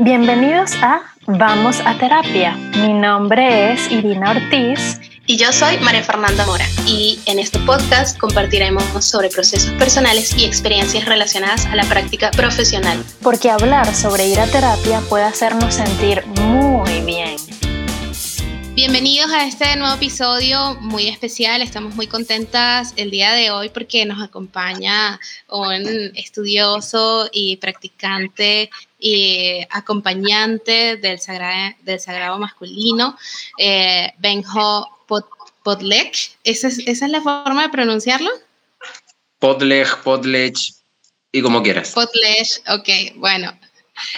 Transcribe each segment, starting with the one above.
Bienvenidos a Vamos a Terapia. Mi nombre es Irina Ortiz. Y yo soy María Fernanda Mora. Y en este podcast compartiremos sobre procesos personales y experiencias relacionadas a la práctica profesional. Porque hablar sobre ir a terapia puede hacernos sentir muy bien. Bienvenidos a este nuevo episodio muy especial. Estamos muy contentas el día de hoy porque nos acompaña un estudioso y practicante y acompañante del, sagrado, del sagrado masculino, eh, Benjo Podlech. ¿Esa es, ¿Esa es la forma de pronunciarlo? Podlech, Podlech y como quieras. Podlech, ok, bueno.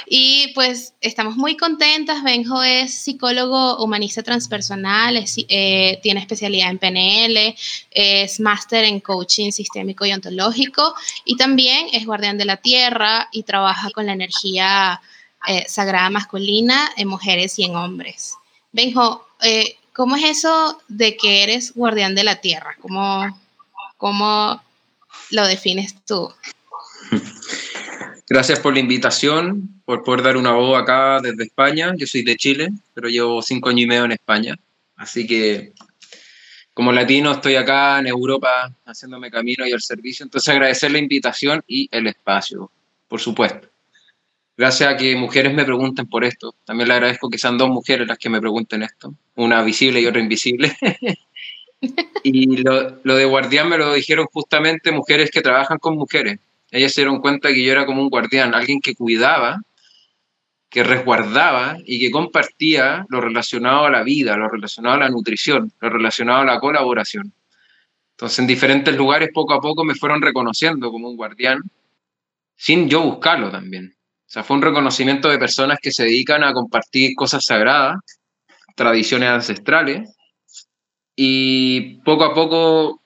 Y pues estamos muy contentas. Benjo es psicólogo humanista transpersonal, eh, tiene especialidad en PNL, es máster en coaching sistémico y ontológico y también es guardián de la tierra y trabaja con la energía eh, sagrada masculina en mujeres y en hombres. Benjo, eh, ¿cómo es eso de que eres guardián de la tierra? ¿Cómo, cómo lo defines tú? Gracias por la invitación, por poder dar una voz acá desde España. Yo soy de Chile, pero llevo cinco años y medio en España. Así que como latino estoy acá en Europa haciéndome camino y al servicio. Entonces agradecer la invitación y el espacio, por supuesto. Gracias a que mujeres me pregunten por esto. También le agradezco que sean dos mujeres las que me pregunten esto. Una visible y otra invisible. y lo, lo de guardián me lo dijeron justamente mujeres que trabajan con mujeres ellas se dieron cuenta que yo era como un guardián, alguien que cuidaba, que resguardaba y que compartía lo relacionado a la vida, lo relacionado a la nutrición, lo relacionado a la colaboración. Entonces, en diferentes lugares, poco a poco, me fueron reconociendo como un guardián, sin yo buscarlo también. O sea, fue un reconocimiento de personas que se dedican a compartir cosas sagradas, tradiciones ancestrales, y poco a poco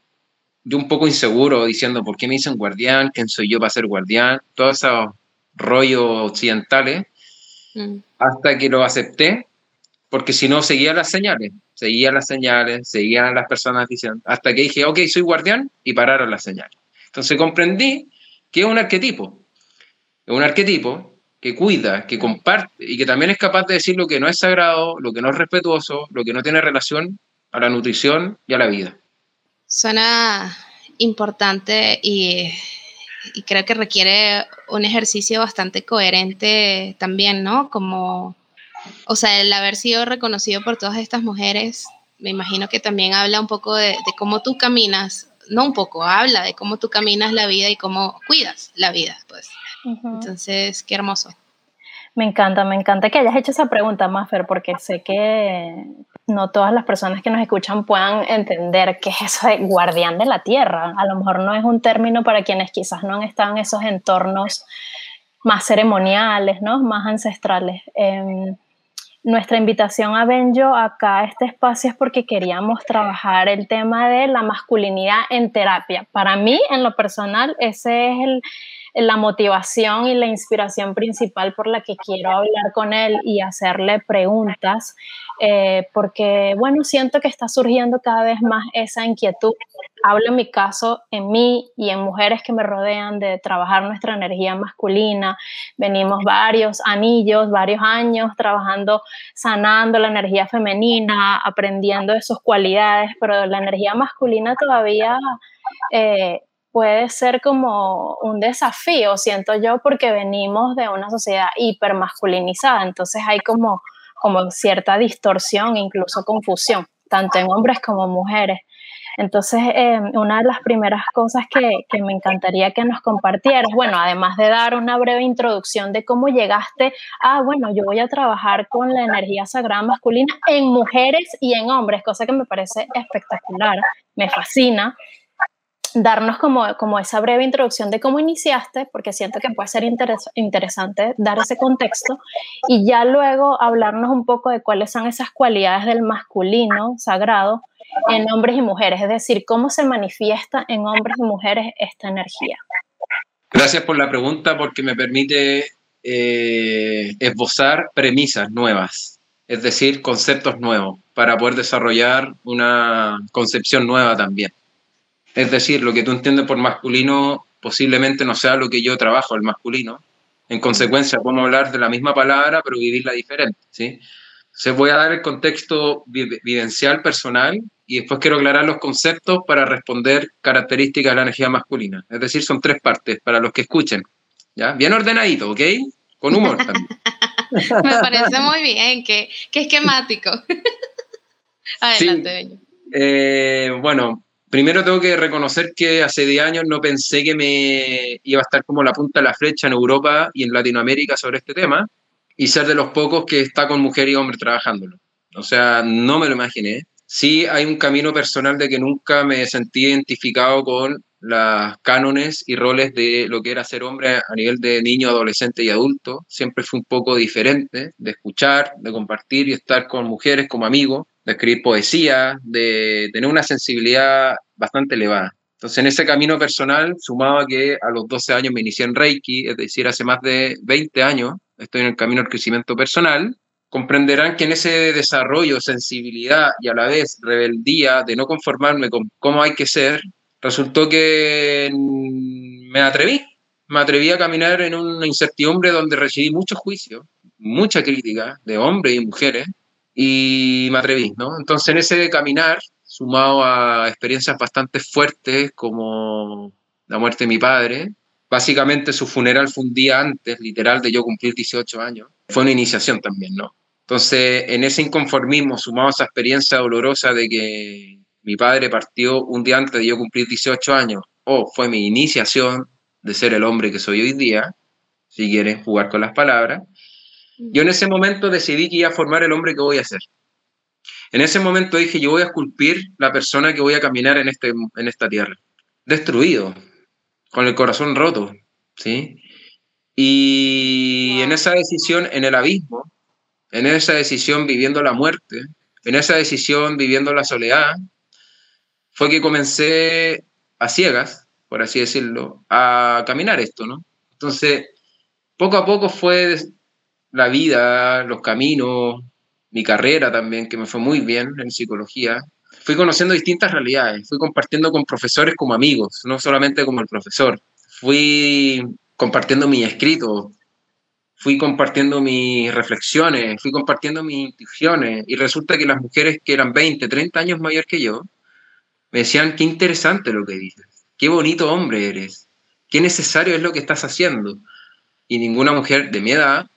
yo un poco inseguro diciendo, ¿por qué me dicen guardián? ¿Quién soy yo para ser guardián? Todos esos rollos occidentales, mm. hasta que lo acepté, porque si no seguía las señales, seguía las señales, seguían las personas diciendo, hasta que dije, ok, soy guardián, y pararon las señales. Entonces comprendí que es un arquetipo, es un arquetipo que cuida, que comparte y que también es capaz de decir lo que no es sagrado, lo que no es respetuoso, lo que no tiene relación a la nutrición y a la vida. Suena importante y, creo que requiere un ejercicio bastante coherente también, ¿no? Como, o sea, el haber sido reconocido por todas estas mujeres, me imagino que también habla un poco de, cómo tú caminas, no un poco, habla de cómo tú caminas la vida y cómo cuidas la vida, pues. Entonces, qué hermoso. Me encanta, me encanta que hayas hecho esa pregunta, Maffer, porque sé que no todas las personas que nos escuchan puedan entender qué es eso de guardián de la tierra. A lo mejor no es un término para quienes quizás no han estado en esos entornos más ceremoniales, ¿no? más ancestrales. Em, nuestra invitación a Benjo acá a este espacio es porque queríamos trabajar el tema de la masculinidad en terapia. Para mí, en lo personal, ese es el, la motivación y la inspiración principal por la que quiero hablar con él y hacerle preguntas, eh, porque, bueno, siento que está surgiendo cada vez más esa inquietud. Hablo en mi caso, en mí y en mujeres que me rodean de trabajar nuestra energía masculina. Venimos varios anillos, varios años trabajando, sanando la energía femenina, aprendiendo de sus cualidades, pero la energía masculina todavía... Eh, puede ser como un desafío, siento yo, porque venimos de una sociedad hipermasculinizada, entonces hay como, como cierta distorsión, incluso confusión, tanto en hombres como mujeres. Entonces, eh, una de las primeras cosas que, que, me encantaría que nos compartieras, bueno, además de dar una breve introducción de cómo llegaste a, bueno, yo voy a trabajar con la energía sagrada masculina en mujeres y en hombres, cosa que me parece espectacular, me fascina darnos como, como esa breve introducción de cómo iniciaste, porque siento que puede ser interesante dar ese contexto, y ya luego hablarnos un poco de cuáles son esas cualidades del masculino sagrado en hombres y mujeres, es decir, cómo se manifiesta en hombres y mujeres esta energía. Gracias por la pregunta porque me permite eh, esbozar premisas nuevas, es decir, conceptos nuevos, para poder desarrollar una concepción nueva también. Es decir, lo que tú entiendes por masculino posiblemente no sea lo que yo trabajo el masculino. En consecuencia, podemos hablar de la misma palabra, pero vivirla diferente, ¿sí? Entonces voy a dar el contexto vivencial, personal, y después quiero aclarar los conceptos para responder características de la energía masculina. Es decir, son tres partes para los que escuchen. ¿ya? Bien ordenadito, ¿ok? Con humor también. Me parece muy bien, que, esquemático. Adelante, sí. eh, bueno, primero tengo que reconocer que hace 10 años no pensé que me iba a estar como la punta de la flecha en Europa y en Latinoamérica sobre este tema y ser de los pocos que está con mujer y hombre trabajándolo. O sea, no me lo imaginé. Sí hay un camino personal de que nunca me sentí identificado con las cánones y roles de lo que era ser hombre a nivel de niño, adolescente y adulto. Siempre fue un poco diferente de escuchar, de compartir y estar con mujeres como amigo, de escribir poesía, de tener una sensibilidad bastante elevada. Entonces, en ese camino personal, sumaba que a los 12 años me inicié en Reiki, es decir, hace más de 20 años, estoy en el camino del crecimiento personal, comprenderán que en ese desarrollo, sensibilidad y a la vez rebeldía de no conformarme con cómo hay que ser, resultó que me atreví, me atreví a caminar en una incertidumbre donde recibí mucho juicio, mucha crítica de hombres y mujeres, y me atreví, ¿no? Entonces en ese caminar, sumado a experiencias bastante fuertes como la muerte de mi padre, Básicamente su funeral fue un día antes, literal, de yo cumplir 18 años. Fue una iniciación también, ¿no? Entonces, en ese inconformismo, sumado a esa experiencia dolorosa de que mi padre partió un día antes de yo cumplir 18 años, o fue mi iniciación de ser el hombre que soy hoy día, si quieren jugar con las palabras, yo en ese momento decidí que iba a formar el hombre que voy a ser. En ese momento dije, yo voy a esculpir la persona que voy a caminar en, este, en esta tierra. Destruido, con el corazón roto, ¿sí? Y en esa decisión, en el abismo, en esa decisión viviendo la muerte, en esa decisión viviendo la soledad, fue que comencé a ciegas, por así decirlo, a caminar esto, ¿no? Entonces, poco a poco fue la vida, los caminos, mi carrera también, que me fue muy bien en psicología, fui conociendo distintas realidades, fui compartiendo con profesores como amigos, no solamente como el profesor. Fui compartiendo mis escritos, fui compartiendo mis reflexiones, fui compartiendo mis intuiciones y resulta que las mujeres que eran 20, 30 años mayor que yo, me decían, qué interesante lo que dices, qué bonito hombre eres, qué necesario es lo que estás haciendo. Y ninguna mujer de mi edad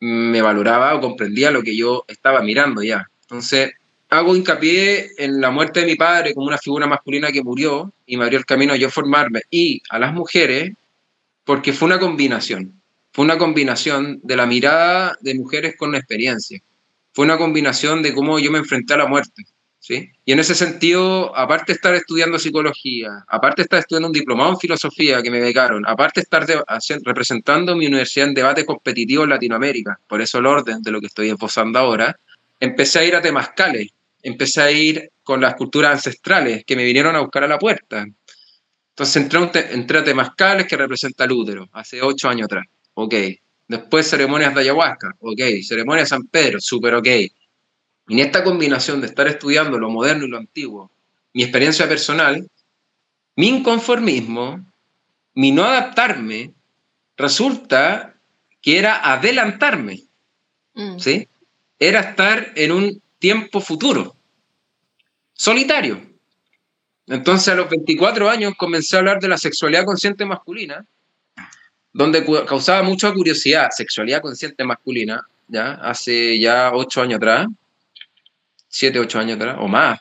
me valoraba o comprendía lo que yo estaba mirando ya. Entonces, hago hincapié en la muerte de mi padre como una figura masculina que murió y me abrió el camino a yo formarme y a las mujeres porque fue una combinación. Fue una combinación de la mirada de mujeres con experiencia. Fue una combinación de cómo yo me enfrenté a la muerte. ¿Sí? Y en ese sentido, aparte de estar estudiando psicología, aparte de estar estudiando un diplomado en filosofía que me becaron, aparte de estar representando mi universidad en debate competitivo en Latinoamérica, por eso el orden de lo que estoy esbozando ahora, empecé a ir a Temascales, empecé a ir con las culturas ancestrales que me vinieron a buscar a la puerta. Entonces entré, entré a Temascales, que representa el útero, hace ocho años atrás. Ok. Después ceremonias de ayahuasca. Ok. Ceremonias de San Pedro. Súper ok. En esta combinación de estar estudiando lo moderno y lo antiguo, mi experiencia personal, mi inconformismo, mi no adaptarme, resulta que era adelantarme. Mm. ¿Sí? Era estar en un tiempo futuro, solitario. Entonces a los 24 años comencé a hablar de la sexualidad consciente masculina, donde causaba mucha curiosidad, sexualidad consciente masculina, ya hace ya 8 años atrás, 7, 8 años atrás, o más,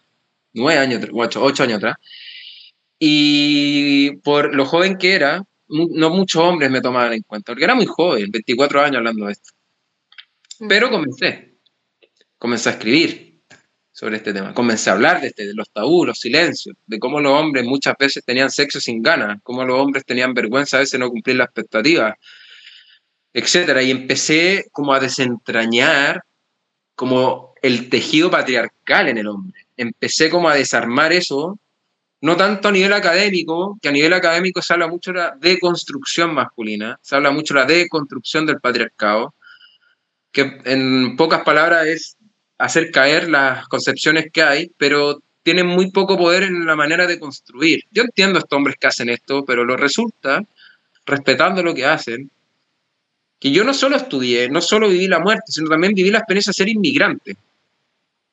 9 años, 8, 8 años atrás. Y por lo joven que era, no muchos hombres me tomaban en cuenta, porque era muy joven, 24 años hablando de esto. Pero comencé comencé a escribir sobre este tema, comencé a hablar de, este, de los tabús, los silencios, de cómo los hombres muchas veces tenían sexo sin ganas, cómo los hombres tenían vergüenza a veces no cumplir las expectativas, etcétera. Y empecé como a desentrañar como el tejido patriarcal en el hombre. Empecé como a desarmar eso, no tanto a nivel académico, que a nivel académico se habla mucho de la deconstrucción masculina, se habla mucho de la deconstrucción del patriarcado, que en pocas palabras es hacer caer las concepciones que hay, pero tienen muy poco poder en la manera de construir. Yo entiendo a estos hombres que hacen esto, pero lo resulta, respetando lo que hacen, que yo no solo estudié, no solo viví la muerte, sino también viví la experiencia de ser inmigrante.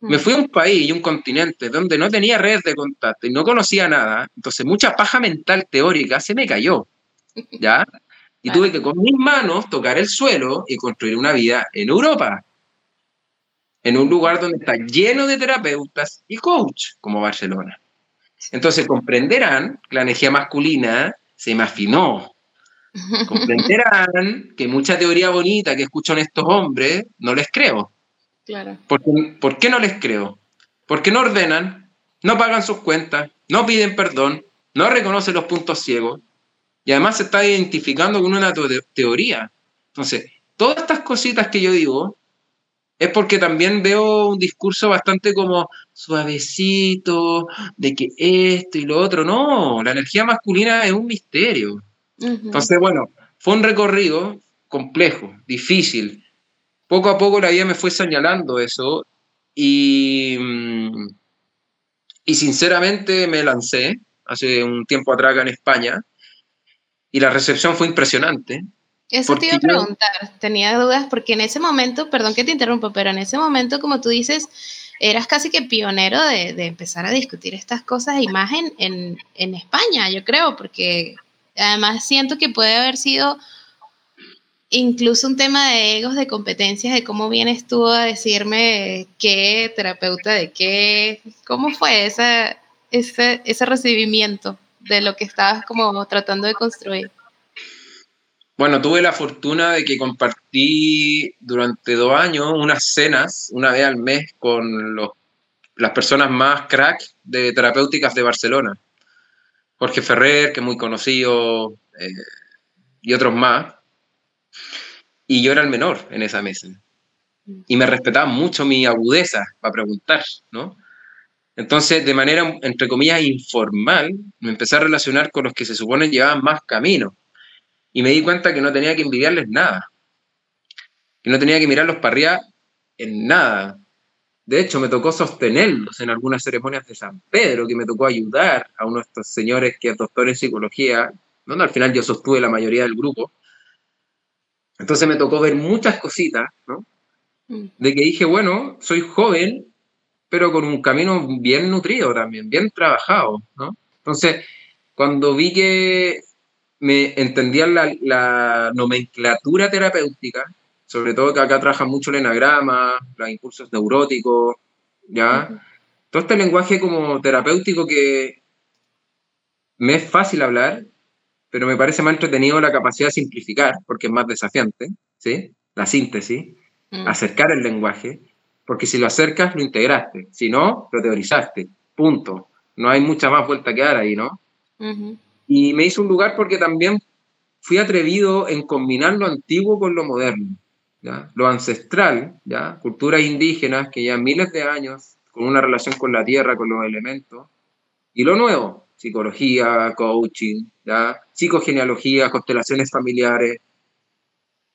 Me fui a un país y un continente donde no tenía redes de contacto y no conocía nada, entonces mucha paja mental teórica se me cayó, ¿ya? Y tuve que con mis manos tocar el suelo y construir una vida en Europa, en un lugar donde está lleno de terapeutas y coach, como Barcelona. Entonces comprenderán que la energía masculina se me afinó. Comprenderán que mucha teoría bonita que escuchan estos hombres no les creo. Claro. ¿Por qué, no les creo? Porque no ordenan, no pagan sus cuentas, no piden perdón, no reconocen los puntos ciegos y además se está identificando con una teoría. Entonces, todas estas cositas que yo digo es porque también veo un discurso bastante como suavecito, de que esto y lo otro. No, la energía masculina es un misterio. Entonces, bueno, fue un recorrido complejo, difícil, poco a poco la vida me fue señalando eso y, mm, y sinceramente me lancé hace un tiempo atrás acá en España y la recepción fue impresionante. Eso te iba a preguntar, tenía dudas porque en ese momento, perdón que te interrumpa, pero en ese momento, como tú dices, eras casi que pionero de, de empezar a discutir estas cosas de imagen en, en España, yo creo, porque además siento que puede haber sido incluso un tema de egos, de competencias, de cómo vienes tú a decirme qué terapeuta de qué, cómo fue ese, ese recibimiento de lo que estabas como tratando de construir. Bueno, tuve la fortuna de que compartí durante dos años unas cenas, una vez al mes, con los, las personas más crack de terapéuticas de Barcelona. Jorge Ferrer, que es muy conocido, eh, y otros más. Y yo era el menor en esa mesa. Y me respetaban mucho mi agudeza para preguntar, ¿no? Entonces, de manera, entre comillas, informal, me empecé a relacionar con los que se supone llevaban más camino. Y me di cuenta que no tenía que envidiarles nada. Que no tenía que mirarlos para arriba en nada. De hecho, me tocó sostenerlos en algunas ceremonias de San Pedro, que me tocó ayudar a uno de estos señores que es doctor en psicología, donde al final yo sostuve la mayoría del grupo, entonces me tocó ver muchas cositas, ¿no? Mm. De que dije, bueno, soy joven, pero con un camino bien nutrido también, bien trabajado, ¿no? Entonces, cuando vi que me entendían la, nomenclatura terapéutica, sobre todo que acá trabaja mucho el enagrama, los impulsos neuróticos, ¿ya? Todo este lenguaje como terapéutico que me es fácil hablar, pero me parece más entretenido la capacidad de simplificar, porque es más desafiante, ¿sí? La síntesis, mm. acercar el lenguaje, porque si lo acercas, lo integraste, si no, lo teorizaste, punto. No hay mucha más vuelta que dar ahí, ¿no? Y me hizo un lugar porque también fui atrevido en combinar lo antiguo con lo moderno, ¿ya? Lo ancestral, ¿ya? Culturas indígenas que ya miles de años, con una relación con la tierra, con los elementos, y lo nuevo, psicología, coaching, ¿ya? psicogenealogía, constelaciones familiares.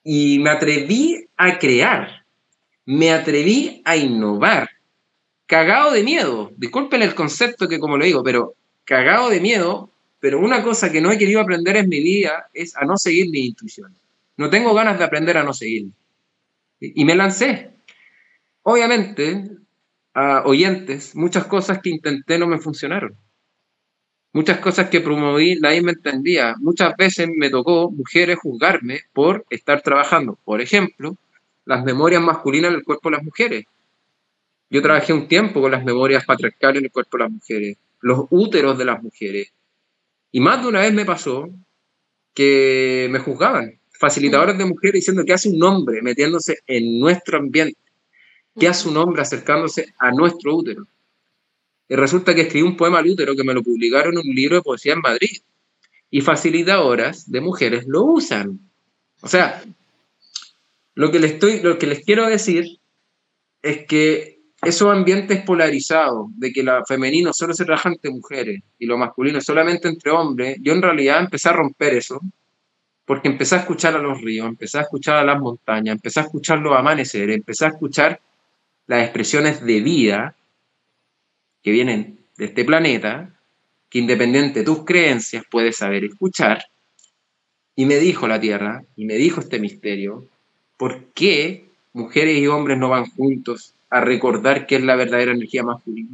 Y me atreví a crear, me atreví a innovar, cagado de miedo. Disculpen el concepto que como lo digo, pero cagado de miedo, pero una cosa que no he querido aprender en mi vida es a no seguir mi intuición. No tengo ganas de aprender a no seguir. Y me lancé. Obviamente, a oyentes, muchas cosas que intenté no me funcionaron. Muchas cosas que promoví nadie me entendía. Muchas veces me tocó mujeres juzgarme por estar trabajando. Por ejemplo, las memorias masculinas en el cuerpo de las mujeres. Yo trabajé un tiempo con las memorias patriarcales en el cuerpo de las mujeres, los úteros de las mujeres. Y más de una vez me pasó que me juzgaban, facilitadores de mujeres diciendo que hace un hombre metiéndose en nuestro ambiente, que hace un hombre acercándose a nuestro útero. Y resulta que escribí un poema al útero que me lo publicaron en un libro de poesía en Madrid. Y facilitadoras de mujeres lo usan. O sea, lo que les, estoy, lo que les quiero decir es que esos ambientes polarizados, de que lo femenino solo se trabaja entre mujeres y lo masculino solamente entre hombres, yo en realidad empecé a romper eso, porque empecé a escuchar a los ríos, empecé a escuchar a las montañas, empecé a escuchar los amaneceres, empecé a escuchar las expresiones de vida que vienen de este planeta, que independiente de tus creencias puedes saber escuchar, Y me dijo la Tierra, y me dijo este misterio, ¿por qué mujeres y hombres no van juntos a recordar qué es la verdadera energía masculina?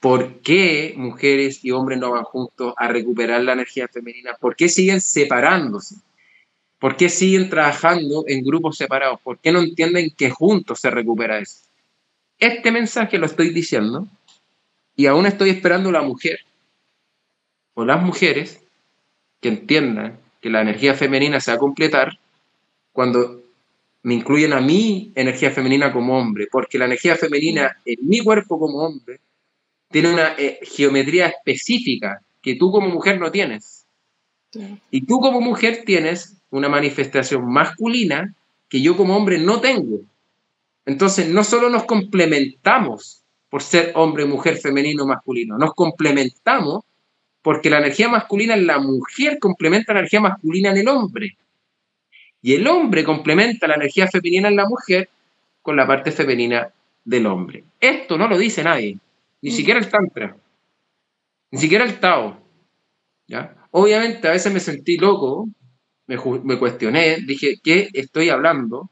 ¿Por qué mujeres y hombres no van juntos a recuperar la energía femenina? ¿Por qué siguen separándose? ¿Por qué siguen trabajando en grupos separados? ¿Por qué no entienden que juntos se recupera eso? Este mensaje lo estoy diciendo y aún estoy esperando la mujer o las mujeres que entiendan que la energía femenina se va a completar cuando me incluyen a mí energía femenina como hombre, porque la energía femenina en mi cuerpo como hombre tiene una eh, geometría específica que tú como mujer no tienes. Y tú como mujer tienes una manifestación masculina que yo como hombre no tengo. Entonces, no solo nos complementamos por ser hombre, mujer, femenino, masculino, nos complementamos porque la energía masculina en la mujer complementa la energía masculina en el hombre. Y el hombre complementa la energía femenina en la mujer con la parte femenina del hombre. Esto no lo dice nadie, ni mm. siquiera el Tantra, ni siquiera el Tao. ¿ya? Obviamente a veces me sentí loco me, cuestioné, dije, ¿qué estoy hablando?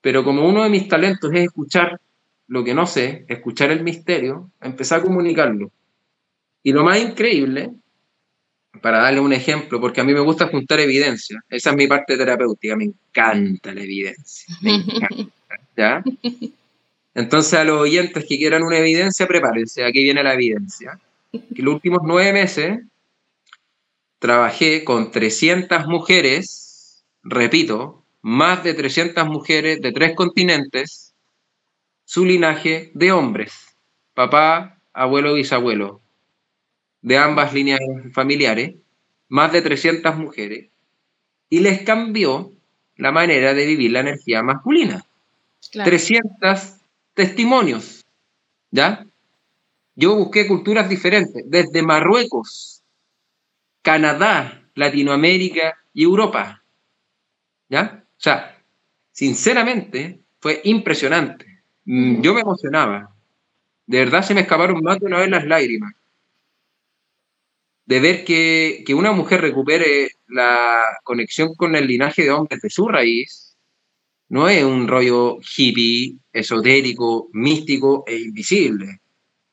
Pero como uno de mis talentos es escuchar lo que no sé, escuchar el misterio, empecé a comunicarlo. Y lo más increíble, para darle un ejemplo, porque a mí me gusta juntar evidencia, esa es mi parte terapéutica, me encanta la evidencia, me encanta, ¿ya? Entonces a los oyentes que quieran una evidencia, prepárense, aquí viene la evidencia. Que los últimos nueve meses trabajé con 300 mujeres, repito, más de 300 mujeres de tres continentes, su linaje de hombres, papá, abuelo, bisabuelo, de ambas líneas familiares, más de 300 mujeres, y les cambió la manera de vivir la energía masculina. 300 testimonios, ¿ya? Yo busqué culturas diferentes, desde Marruecos, Canadá, Latinoamérica y Europa. ¿Ya? O sea, sinceramente, fue impresionante. Mm, yo me emocionaba. De verdad se me escaparon más de una vez las lágrimas. De ver que, que una mujer recupere la conexión con el linaje de hombres de su raíz, no es un rollo hippie, esotérico, místico e invisible.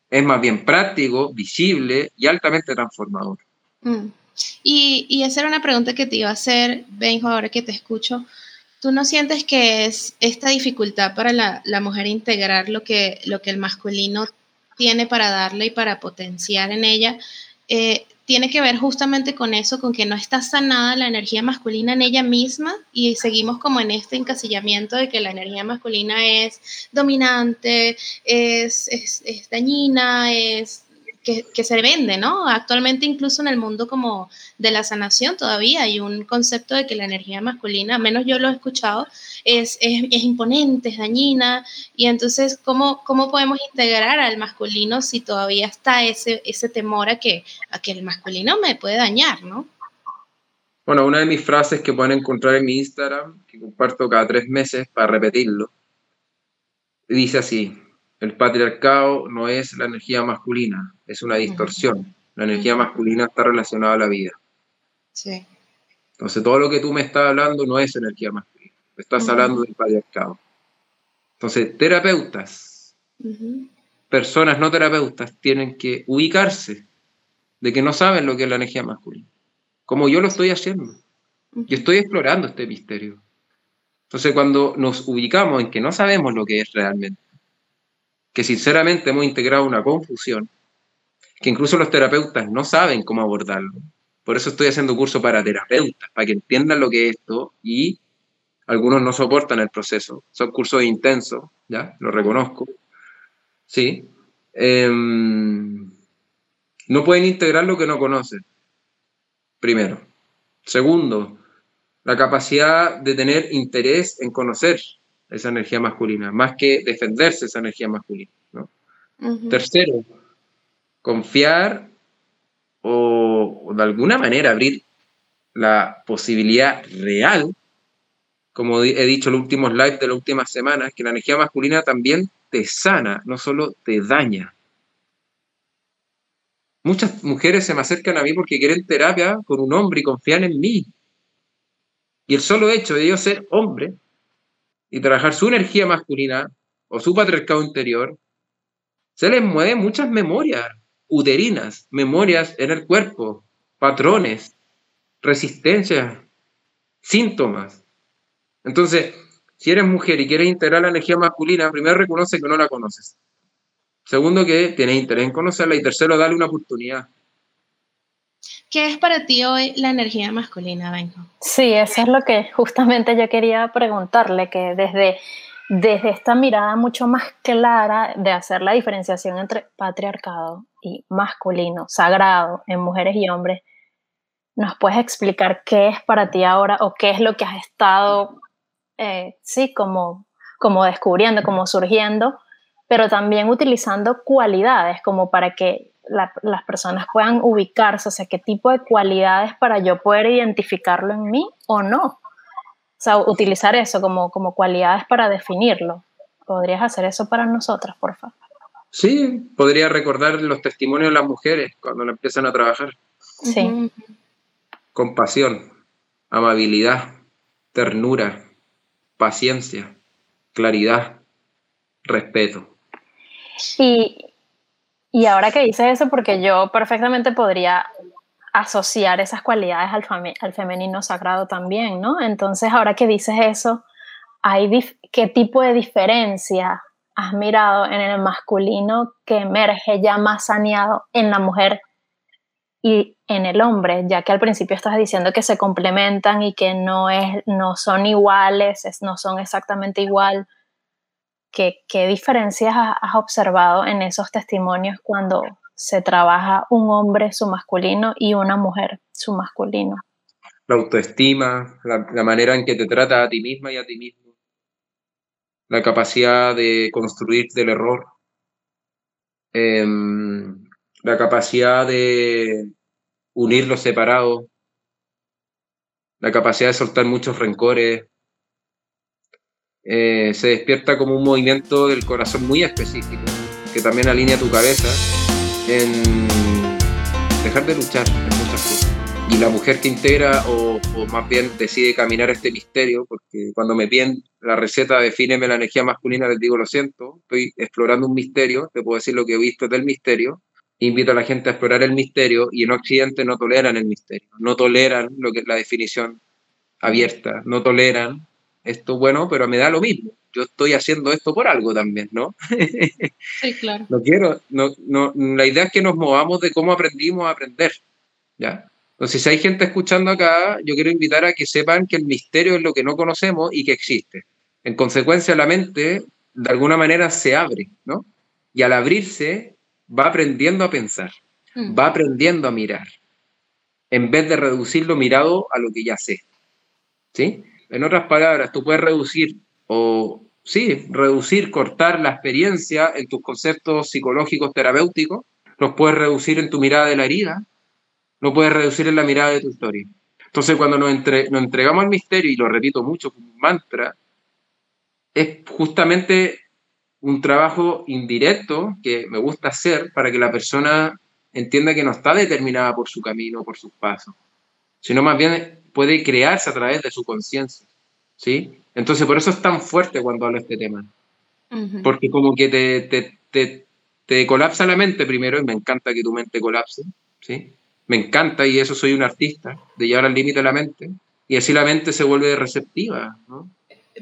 Es más bien práctico, visible y altamente transformador. Mm. Y, y esa era una pregunta que te iba a hacer, Benjo, ahora que te escucho. ¿Tú no sientes que es esta dificultad para la, mujer integrar lo que, lo que el masculino tiene para darle y para potenciar en ella? Eh, tiene que ver justamente con eso, con que no está sanada la energía masculina en ella misma y seguimos como en este encasillamiento de que la energía masculina es dominante, es, es, es dañina, es que, se vende, ¿no? Actualmente incluso en el mundo como de la sanación todavía hay un concepto de que la energía masculina, menos yo lo he escuchado, es, es, imponente, es dañina, y entonces, ¿cómo, ¿cómo podemos integrar al masculino si todavía está ese, ese temor a que, a que el masculino me puede dañar, ¿no? Bueno, una de mis frases que pueden encontrar en mi Instagram, que comparto cada tres meses para repetirlo, dice así, el patriarcado no es la energía masculina, es una distorsión. La energía masculina está relacionada a la vida. Sí. Entonces, todo lo que tú me estás hablando no es energía masculina. Estás hablando del patriarcado. Entonces, terapeutas, personas no terapeutas, tienen que ubicarse de que no saben lo que es la energía masculina. Como yo lo estoy haciendo. Yo estoy explorando este misterio. Entonces, cuando nos ubicamos en que no sabemos lo que es realmente, que sinceramente hemos integrado una confusión, que incluso los terapeutas no saben cómo abordarlo. Por eso estoy haciendo curso para terapeutas, para que entiendan lo que es esto y algunos no soportan el proceso. Son cursos intensos, ¿ya? Lo reconozco. Sí. Em, no pueden integrar lo que no conocen. Primero. Segundo, la capacidad de tener interés en conocer esa energía masculina, más que defenderse esa energía masculina. ¿no? Tercero, confiar o, de alguna manera abrir la posibilidad real, como he dicho en los últimos de las últimas semanas, que la energía masculina también te sana, no solo te daña. Muchas mujeres se me acercan a mí porque quieren terapia con un hombre y confían en mí. Y el solo hecho de ellos ser hombre y trabajar su energía masculina o su patriarcado interior, se les mueven muchas memorias uterinas, memorias en el cuerpo, patrones, resistencias, síntomas. Entonces, si eres mujer y quieres integrar la energía masculina, primero reconoce que no la conoces. Segundo, que tienes interés en conocerla. Y tercero, dale una oportunidad. ¿Qué es para ti hoy la energía masculina, Benjo? Sí, eso es lo que justamente yo quería preguntarle, que desde, desde esta mirada mucho más clara de hacer la diferenciación entre patriarcado y masculino, sagrado en mujeres y hombres, ¿nos puedes explicar qué es para ti ahora o qué es lo que has estado, eh, sí, como, como descubriendo, como surgiendo, pero también utilizando cualidades como para que las personas puedan ubicarse, o sea, qué tipo de cualidades para yo poder identificarlo en mí o no. O sea, utilizar eso como, como cualidades para definirlo. ¿Podrías hacer eso para nosotras, por favor? Sí, podría recordar los testimonios de las mujeres cuando empiezan a trabajar. Sí. Compasión, amabilidad, ternura, paciencia, claridad, respeto. Y, y ahora que dices eso, porque yo perfectamente podría asociar esas cualidades al, femenino sagrado también, ¿no? Entonces, ahora que dices eso, ¿hay ¿qué tipo de diferencia has mirado en el masculino que emerge ya más saneado en la mujer y en el hombre? Ya que al principio estás diciendo que se complementan y que no, es, no son iguales, no son exactamente igual. ¿Qué, diferencias has observado en esos testimonios cuando se trabaja un hombre su masculino y una mujer su masculino? La autoestima, la, manera en que te trata a ti misma y a ti mismo, la capacidad de construir del error, em, la capacidad de unir los separados, la capacidad de soltar muchos rencores, eh, se despierta como un movimiento del corazón muy específico, que también alinea tu cabeza en dejar de luchar en muchas cosas. Y la mujer que integra o, más bien decide caminar este misterio, porque cuando me piden la receta, defíneme la energía masculina, les digo, lo siento, estoy explorando un misterio, te puedo decir lo que he visto del misterio, invito a la gente a explorar el misterio y en Occidente no toleran el misterio, no toleran lo que la definición abierta, no toleran esto bueno, pero me da lo mismo. Yo estoy haciendo esto por algo también, ¿no? Sí, claro. no quiero, no, no, la idea es que nos movamos de cómo aprendimos a aprender, ¿ya? Entonces, si hay gente escuchando acá, yo quiero invitar a que sepan que el misterio es lo que no conocemos y que existe. En consecuencia, la mente, de alguna manera, se abre, ¿no? Y al abrirse, va aprendiendo a pensar, mm. va aprendiendo a mirar, en vez de reducir lo mirado a lo que ya sé, ¿sí? En otras palabras, tú puedes reducir o, sí, reducir, cortar la experiencia en tus conceptos psicológicos terapéuticos, los puedes reducir en tu mirada de la herida, lo puedes reducir en la mirada de tu historia. Entonces, cuando nos, nos entregamos al misterio, y lo repito mucho como un mantra, es justamente un trabajo indirecto que me gusta hacer para que la persona entienda que no está determinada por su camino, por sus pasos, sino más bien puede crearse a través de su conciencia, ¿sí? Entonces, por eso es tan fuerte cuando hablo de este tema. Porque como que te, te, te, te, colapsa la mente primero, y me encanta que tu mente colapse, ¿sí? Me encanta, y eso soy un artista, de llevar al límite la mente, y así la mente se vuelve receptiva, ¿no?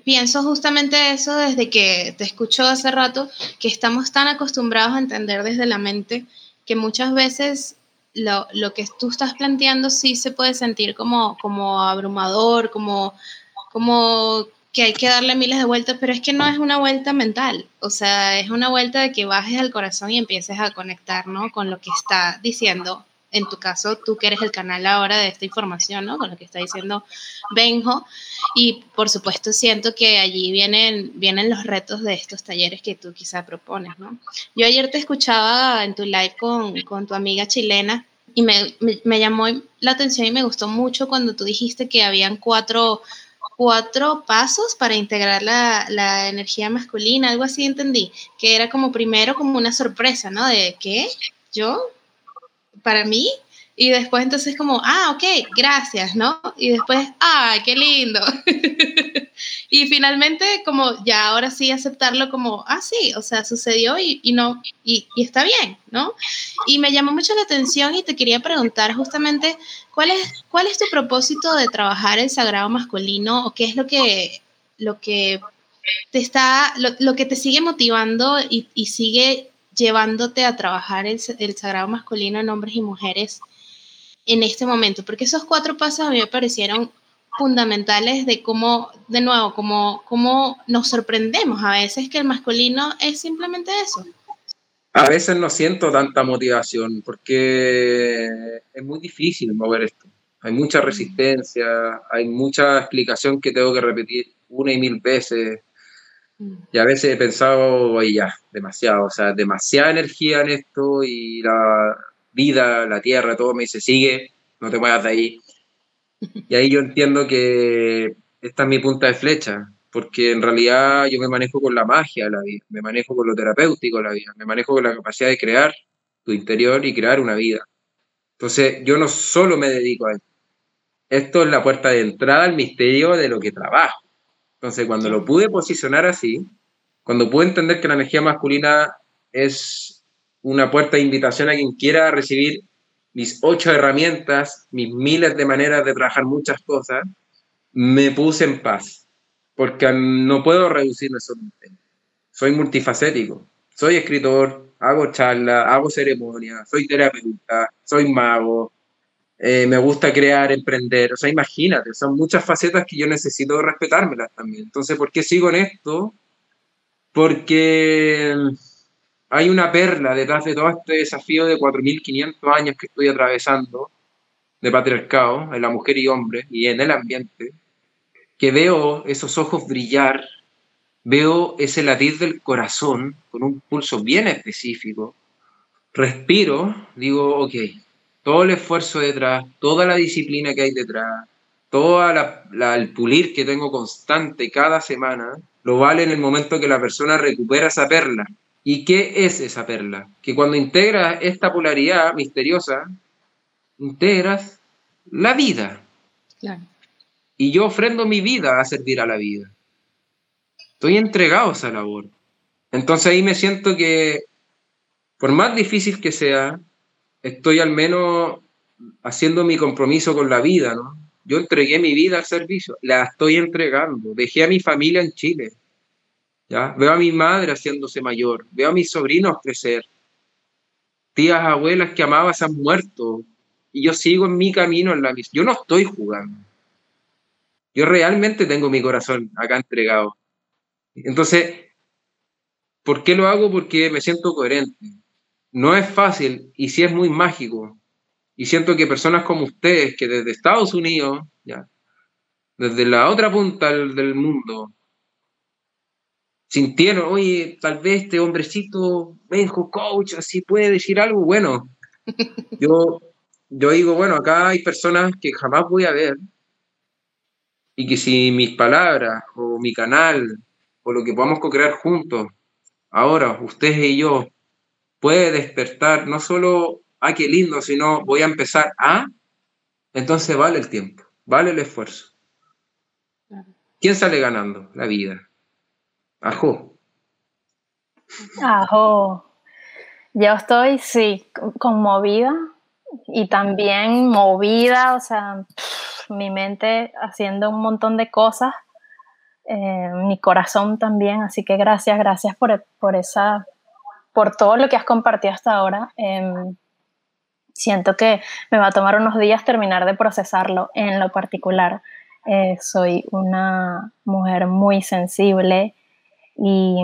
Pienso justamente eso desde que te escucho hace rato, que estamos tan acostumbrados a entender desde la mente que muchas veces lo, lo, que tú estás planteando sí se puede sentir como, como abrumador, como, como que hay que darle miles de vueltas, pero es que no es una vuelta mental, o sea, es una vuelta de que bajes al corazón y empieces a conectar, ¿no? Con lo que está diciendo, en tu caso, tú que eres el canal ahora de esta información, ¿no? Con lo que está diciendo Benjo, y por supuesto siento que allí vienen, vienen los retos de estos talleres que tú quizá propones, ¿no? Yo ayer te escuchaba en tu live con, con tu amiga chilena y me, me, llamó la atención y me gustó mucho cuando tú dijiste que habían cuatro, cuatro pasos para integrar la, la, energía masculina, algo así entendí, que era como primero como una sorpresa, ¿no? De qué, yo, para mí, Y después entonces como, ah, ok, gracias, ¿no? Y después, ay, qué lindo. y finalmente como ya ahora sí aceptarlo como, ah, sí, o sea, sucedió y, y no, y, y, está bien, ¿no? Y me llamó mucho la atención y te quería preguntar justamente, ¿cuál es, cuál es tu propósito de trabajar el sagrado masculino o qué es lo que, lo que te está, lo, lo que te sigue motivando y, y sigue llevándote a trabajar el, sagrado masculino en hombres y mujeres en este momento? Porque esos cuatro pasos a mí me parecieron fundamentales de cómo, de nuevo, cómo, cómo nos sorprendemos a veces que el masculino es simplemente eso. A veces no siento tanta motivación porque es muy difícil mover esto. Hay mucha resistencia, hay mucha explicación que tengo que repetir una y mil veces. Y a veces he pensado, oye, ya, demasiado, o sea, demasiada energía en esto y la vida, la tierra, todo me dice, sigue, no te muevas de ahí. Y ahí yo entiendo que esta es mi punta de flecha, porque en realidad yo me manejo con la magia de la vida, me manejo con lo terapéutico de la vida, me manejo con la capacidad de crear tu interior y crear una vida. Entonces, yo no solo me dedico a esto. Esto es la puerta de entrada al misterio de lo que trabajo. Entonces, cuando lo pude posicionar así, cuando pude entender que la energía masculina es una puerta de invitación a quien quiera recibir mis ocho herramientas, mis miles de maneras de trabajar muchas cosas, me puse en paz, porque no puedo reducirme solamente. Soy multifacético, soy escritor, hago charlas, hago ceremonias, soy terapeuta, soy mago, eh, me gusta crear, emprender, o sea, imagínate, son muchas facetas que yo necesito respetármelas también. Entonces, ¿por qué sigo en esto? Porque hay una perla detrás de todo este desafío de 4.500 años que estoy atravesando de patriarcado en la mujer y hombre y en el ambiente, que veo esos ojos brillar, veo ese latir del corazón con un pulso bien específico, respiro, digo, ok, todo el esfuerzo detrás, toda la disciplina que hay detrás, todo el pulir que tengo constante cada semana, lo vale en el momento que la persona recupera esa perla ¿Y qué es esa perla? Que cuando integras esta polaridad misteriosa, integras la vida. Y yo ofrendo mi vida a servir a la vida. Estoy entregado a esa labor. Entonces ahí me siento que, por más difícil que sea, estoy al menos haciendo mi compromiso con la vida, ¿no? Yo entregué mi vida al servicio, la estoy entregando. Dejé a mi familia en Chile, Veo a mi madre haciéndose mayor, veo a mis sobrinos crecer, tías, abuelas que amaba se han muerto y yo sigo en mi camino en la misma. Yo no estoy jugando. Yo realmente tengo mi corazón acá entregado. Entonces, ¿por qué lo hago? Porque me siento coherente. No es fácil y sí es muy mágico. Y siento que personas como ustedes, que desde Estados Unidos, ya, desde la otra punta del mundo, sintieron, oye, tal vez este hombrecito dijo coach, así puede decir algo bueno. Yo, yo digo, bueno, acá hay personas que jamás voy a ver y que si mis palabras o mi canal o lo que podamos co-crear juntos, ahora ustedes y yo, puede despertar no solo, ah, qué lindo, sino voy a empezar a, entonces vale el tiempo, vale el esfuerzo. ¿Quién sale ganando? La vida. Ajo. Ajo. Yo estoy, sí, conmovida y también movida, o sea, mi mente haciendo un montón de cosas, eh, mi corazón también, así que gracias, gracias por, por, esa, por todo lo que has compartido hasta ahora. Em, siento que me va a tomar unos días terminar de procesarlo en lo particular. Eh, soy una mujer muy sensible, y,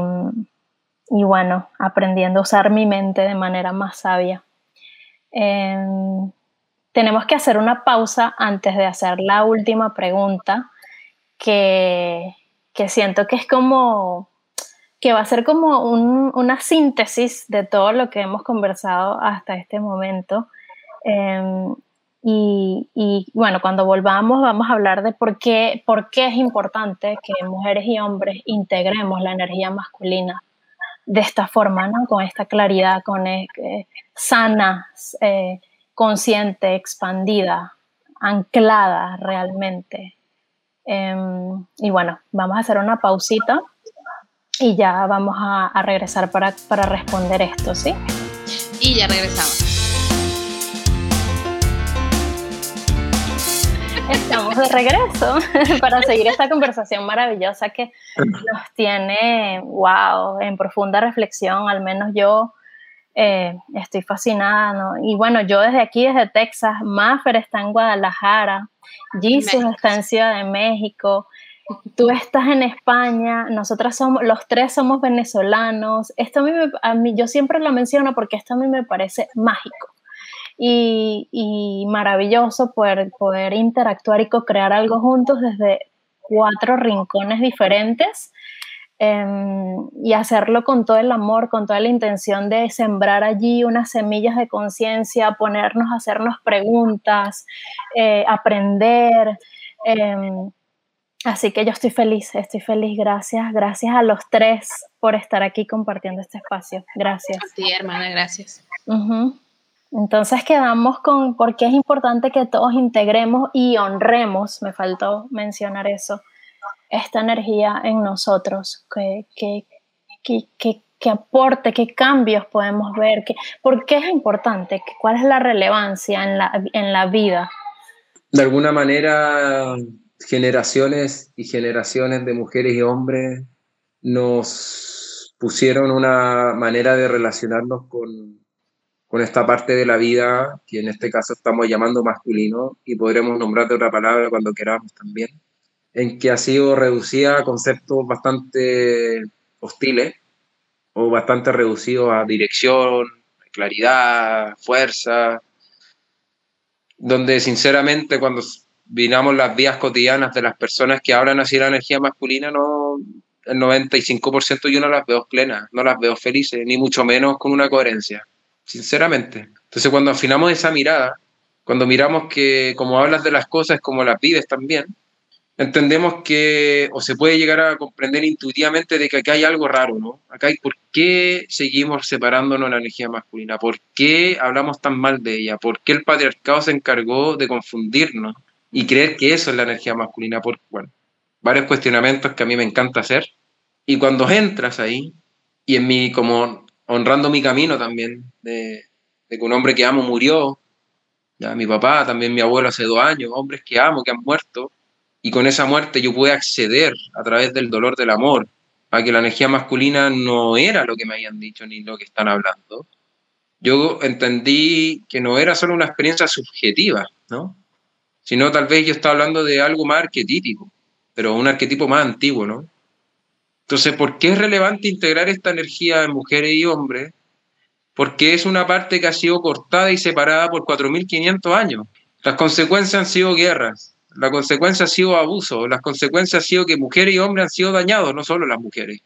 y bueno, aprendiendo a usar mi mente de manera más sabia. Em, tenemos que hacer una pausa antes de hacer la última pregunta, que, que siento que es como, que va a ser como un, una síntesis de todo lo que hemos conversado hasta este momento. Eh, y, bueno, cuando volvamos vamos a hablar de por qué, por qué es importante que mujeres y hombres integremos la energía masculina de esta forma, ¿no? con esta claridad, con eh, sana, eh, consciente, expandida, anclada realmente. Em, y bueno, vamos a hacer una pausita y ya vamos a, regresar para, para responder esto, ¿sí? Y ya regresamos. Estamos de regreso para seguir esta conversación maravillosa que nos tiene, wow, en profunda reflexión, al menos yo eh, estoy fascinada, ¿no? Y bueno, yo desde aquí, desde Texas, Maffer está en Guadalajara, Jesus está en Ciudad de México, tú estás en España, nosotras somos, los tres somos venezolanos. Esto a mí, a mí yo siempre lo menciono porque esto a mí me parece mágico y, maravilloso poder, poder interactuar y co-crear algo juntos desde cuatro rincones diferentes em, y hacerlo con todo el amor, con toda la intención de sembrar allí unas semillas de conciencia, ponernos a hacernos preguntas, eh, aprender. Em, así que yo estoy feliz, estoy feliz. Gracias, gracias a los tres por estar aquí compartiendo este espacio. Gracias. Sí, hermana, gracias. Entonces quedamos con por qué es importante que todos integremos y honremos, me faltó mencionar eso, esta energía en nosotros, que, que, aporte, qué cambios podemos ver, que, por qué es importante, cuál es la relevancia en la, en la vida. De alguna manera, generaciones y generaciones de mujeres y hombres nos pusieron una manera de relacionarnos con con esta parte de la vida que en este caso estamos llamando masculino y podremos nombrar de otra palabra cuando queramos también, en que ha sido reducida a conceptos bastante hostiles o bastante reducidos a dirección, claridad, fuerza, donde sinceramente cuando vinamos las vías cotidianas de las personas que hablan así la energía masculina, no, el 95% yo no las veo plenas, no las veo felices, ni mucho menos con una coherencia sinceramente. Entonces cuando afinamos esa mirada, cuando miramos que como hablas de las cosas como las vives también, entendemos que, o se puede llegar a comprender intuitivamente de que acá hay algo raro, ¿no? Acá hay por qué seguimos separándonos la energía masculina, por qué hablamos tan mal de ella, por qué el patriarcado se encargó de confundirnos y creer que eso es la energía masculina, por, bueno, varios cuestionamientos que a mí me encanta hacer. Y cuando entras ahí, y en mi como honrando mi camino también, de, que un hombre que amo murió, ya mi papá, también mi abuelo hace dos años, hombres que amo, que han muerto, y con esa muerte yo pude acceder a través del dolor del amor a que la energía masculina no era lo que me habían dicho ni lo que están hablando. Yo entendí que no era solo una experiencia subjetiva, ¿no? Sino tal vez yo estaba hablando de algo más arquetípico, pero un arquetipo más antiguo, ¿no? Entonces, ¿por qué es relevante integrar esta energía en mujeres y hombres? Porque es una parte que ha sido cortada y separada por 4.500 años. Las consecuencias han sido guerras, la consecuencia ha sido abuso, las consecuencias han sido que mujeres y hombres han sido dañados, no solo las mujeres.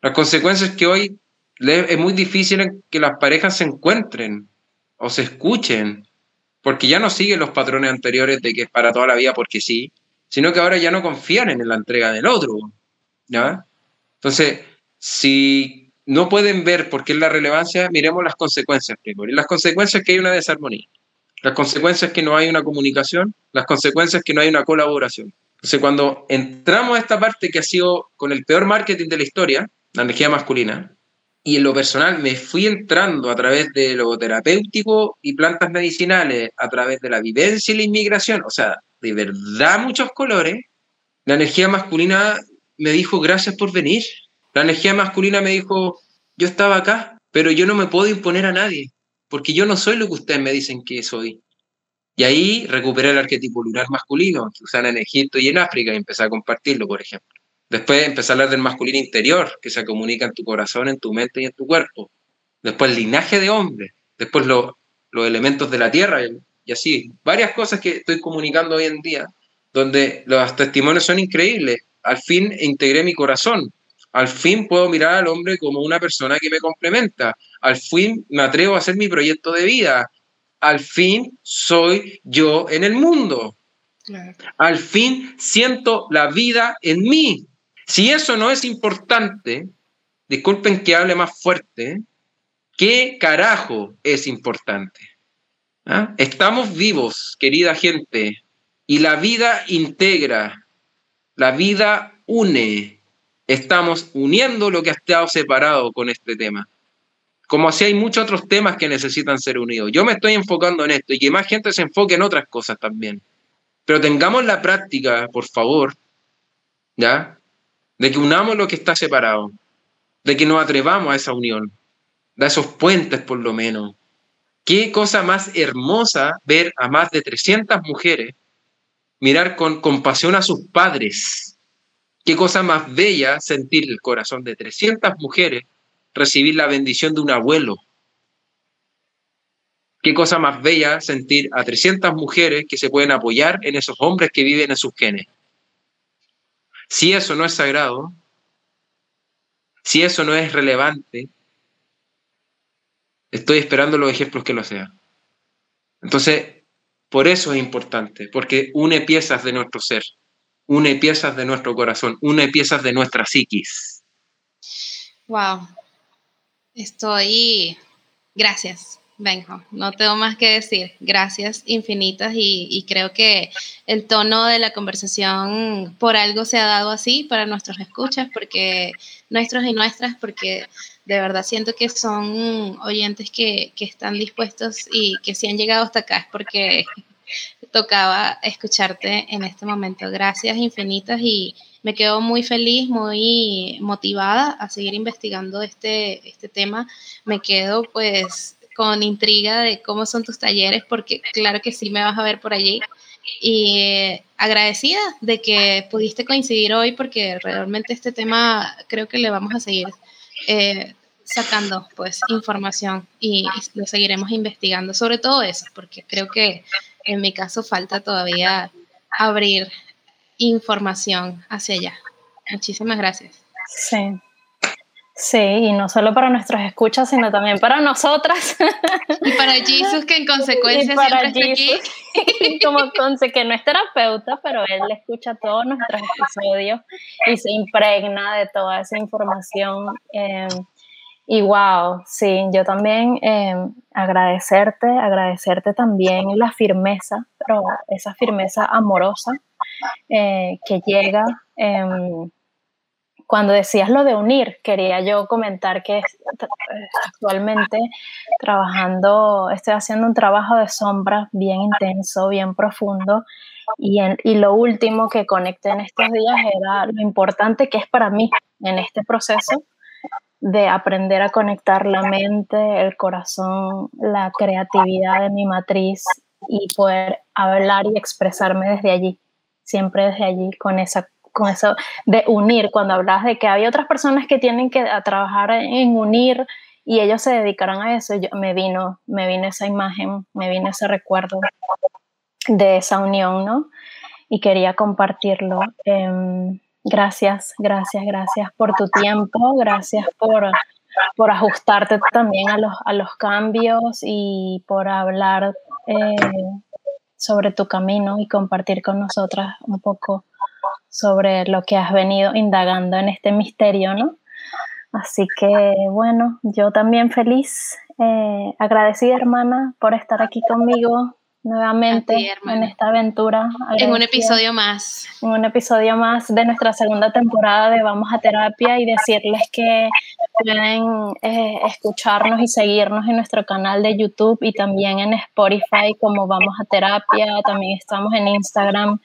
Las consecuencias es que hoy es muy difícil que las parejas se encuentren o se escuchen, porque ya no siguen los patrones anteriores de que es para toda la vida porque sí, sino que ahora ya no confían en la entrega del otro. ¿ya? Entonces, si no pueden ver por qué es la relevancia, miremos las consecuencias primero. Las consecuencias es que hay una desarmonía. Las consecuencias es que no hay una comunicación, las consecuencias es que no hay una colaboración. Entonces, cuando entramos a esta parte que ha sido con el peor marketing de la historia, la energía masculina, y en lo personal me fui entrando a través de lo terapéutico y plantas medicinales, a través de la vivencia y la inmigración, o sea, de verdad muchos colores, la energía masculina me dijo, gracias por venir. La energía masculina me dijo, yo estaba acá, pero yo no me puedo imponer a nadie, porque yo no soy lo que ustedes me dicen que soy. Y ahí recuperé el arquetipo lunar masculino, que usan en Egipto y en África, y empecé a compartirlo, por ejemplo. Después empecé a hablar del masculino interior, que se comunica en tu corazón, en tu mente y en tu cuerpo. Después el linaje de hombre. Después los elementos de la tierra y así. Varias cosas que estoy comunicando hoy en día, donde los testimonios son increíbles al fin integré mi corazón. Al fin puedo mirar al hombre como una persona que me complementa. Al fin me atrevo a hacer mi proyecto de vida. Al fin soy yo en el mundo. Al fin siento la vida en mí. Si eso no es importante, disculpen que hable más fuerte, ¿qué carajo es importante? ¿Ah? Estamos vivos, querida gente, y la vida integra, la vida une. Estamos uniendo lo que ha estado separado con este tema. Como así hay muchos otros temas que necesitan ser unidos. Yo me estoy enfocando en esto y que más gente se enfoque en otras cosas también. Pero tengamos la práctica, por favor, ¿ya? De que unamos lo que está separado, de que nos atrevamos a esa unión, de esos puentes por lo menos, Qué cosa más hermosa ver a más de 300 mujeres mirar con compasión a sus padres. Qué cosa más bella sentir el corazón de 300 mujeres recibir la bendición de un abuelo. Qué cosa más bella sentir a 300 mujeres que se pueden apoyar en esos hombres que viven en sus genes. Si eso no es sagrado, si eso no es relevante, Estoy esperando los ejemplos que lo sean. Entonces, por eso es importante, porque une piezas de nuestro ser, une piezas de nuestro corazón, une piezas de nuestra psiquis. Wow. Estoy. Gracias, Benjo. No tengo más que decir. Gracias infinitas y, creo que el tono de la conversación por algo se ha dado así para nuestros escuchas, porque nuestros y nuestras, porque de verdad siento que son oyentes que, están dispuestos y que si han llegado hasta acá es porque tocaba escucharte en este momento. Gracias infinitas y me quedo muy feliz, muy motivada a seguir investigando este, este tema. Me quedo pues con intriga de cómo son tus talleres porque claro que sí me vas a ver por allí. Y agradecida de que pudiste coincidir hoy porque realmente este tema creo que le vamos a seguir eh, sacando pues información y, lo seguiremos investigando sobre todo eso, porque creo que en mi caso falta todavía abrir información hacia allá. Muchísimas gracias. Sí. Sí, y no solo para nuestros escuchas, sino también para nosotras. Y para Jesus, que en consecuencia siempre está aquí. Como Conce, que no es terapeuta, pero él escucha todos nuestros episodios y se impregna de toda esa información. Eh, y wow, sí, yo también eh, agradecerte, agradecerte también la firmeza, pero esa firmeza amorosa eh, que llega. Cuando decías lo de unir, quería yo comentar que actualmente trabajando, estoy haciendo un trabajo de sombra bien intenso, bien profundo, y, y lo último que conecté en estos días era lo importante que es para mí en este proceso de aprender a conectar la mente, el corazón, la creatividad de mi matriz y poder hablar y expresarme desde allí, siempre desde allí, con esa con eso de unir, cuando hablas de que hay otras personas que tienen que trabajar en unir y ellos se dedicarán a eso, yo, me vino, me vino esa imagen, me vino ese recuerdo de esa unión, ¿no? Y quería compartirlo. Em, Gracias, gracias, gracias por tu tiempo, gracias por, por ajustarte también a los, a los cambios y por hablar eh, sobre tu camino y compartir con nosotras un poco sobre lo que has venido indagando en este misterio, ¿no? Así que bueno, yo también feliz, eh, agradecida hermana por estar aquí conmigo, nuevamente en esta aventura. En un episodio más. En un episodio más de nuestra segunda temporada de Vamos a Terapia y decirles que pueden eh, escucharnos y seguirnos en nuestro canal de YouTube y también en Spotify como Vamos a Terapia. También estamos en Instagram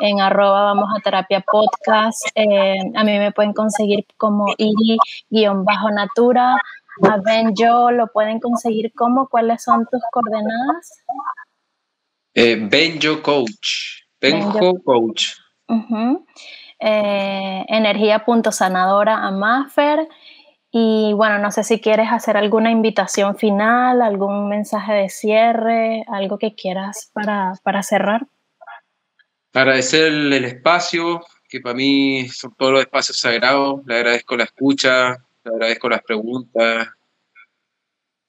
en arroba Vamos a Terapia Podcast. Eh, a mí me pueden conseguir como iri-natura. A Ben yo lo pueden conseguir como, ¿cuáles son tus coordenadas? Eh, Benjo Coach. Benjo, Coach. Eh, energía punto sanadora a Maffer. Y bueno, no sé si quieres hacer alguna invitación final, algún mensaje de cierre, algo que quieras para, para cerrar. Agradecer el, espacio, que para mí son todos los espacios sagrados. Le agradezco la escucha, le agradezco las preguntas,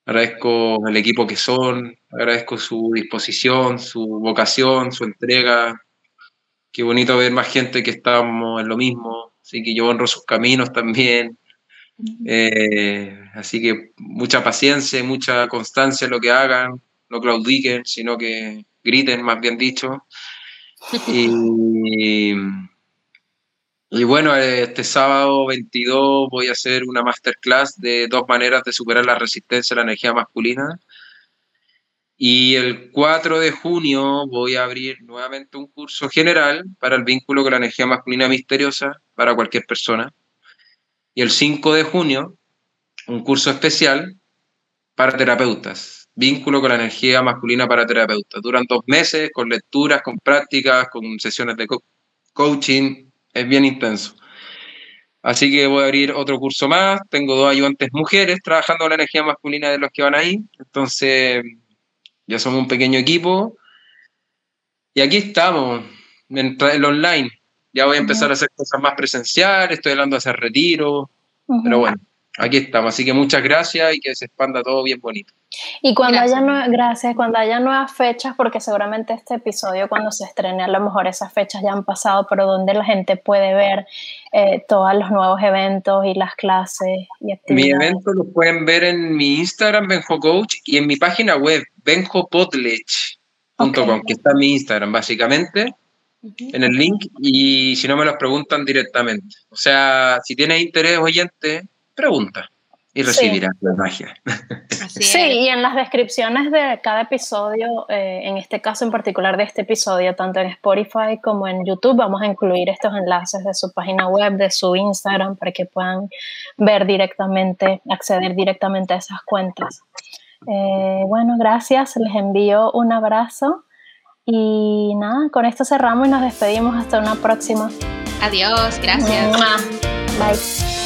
agradezco el equipo que son, agradezco su disposición, su vocación, su entrega. Qué bonito ver más gente que estamos en lo mismo, así que yo honro sus caminos también. Eh, así que mucha paciencia, mucha constancia en lo que hagan. no claudiquen, sino que griten, más bien dicho. Y, y bueno, este sábado 22 voy a hacer una masterclass de dos maneras de superar la resistencia a la energía masculina. Y el 4 de junio voy a abrir nuevamente un curso general para el vínculo con la energía masculina misteriosa para cualquier persona. Y el 5 de junio, un curso especial para terapeutas, vínculo con la energía masculina para terapeutas. Duran dos meses con lecturas, con prácticas, con sesiones de coaching. Es bien intenso. Así que voy a abrir otro curso más. Tengo dos ayudantes mujeres trabajando la energía masculina de los que van ahí. Entonces, ya somos un pequeño equipo. Y aquí estamos, en el online. Ya voy a empezar a hacer cosas más presenciales, estoy hablando de hacer retiro, pero bueno, aquí estamos. Así que muchas gracias y que se expanda todo bien bonito. Y cuando haya gracias, cuando haya nuevas fechas, porque seguramente este episodio cuando se estrene a lo mejor esas fechas ya han pasado, pero donde la gente puede ver eh, todos los nuevos eventos y las clases y actividades. Mi evento lo pueden ver en mi Instagram, Benjo Coach, y en mi página web, benjopodlech.com, que está en mi Instagram básicamente, en el link, y si no me los preguntan directamente. O sea, si tienes interés oyente, pregunta y recibirás la magia. sí, y en las descripciones de cada episodio, eh, en este caso en particular de este episodio, tanto en Spotify como en YouTube, vamos a incluir estos enlaces de su página web, de su Instagram, para que puedan ver directamente, acceder directamente a esas cuentas. Eh, bueno, gracias, les envío un abrazo y nada, con esto cerramos y nos despedimos hasta una próxima. Adiós, gracias. Bye.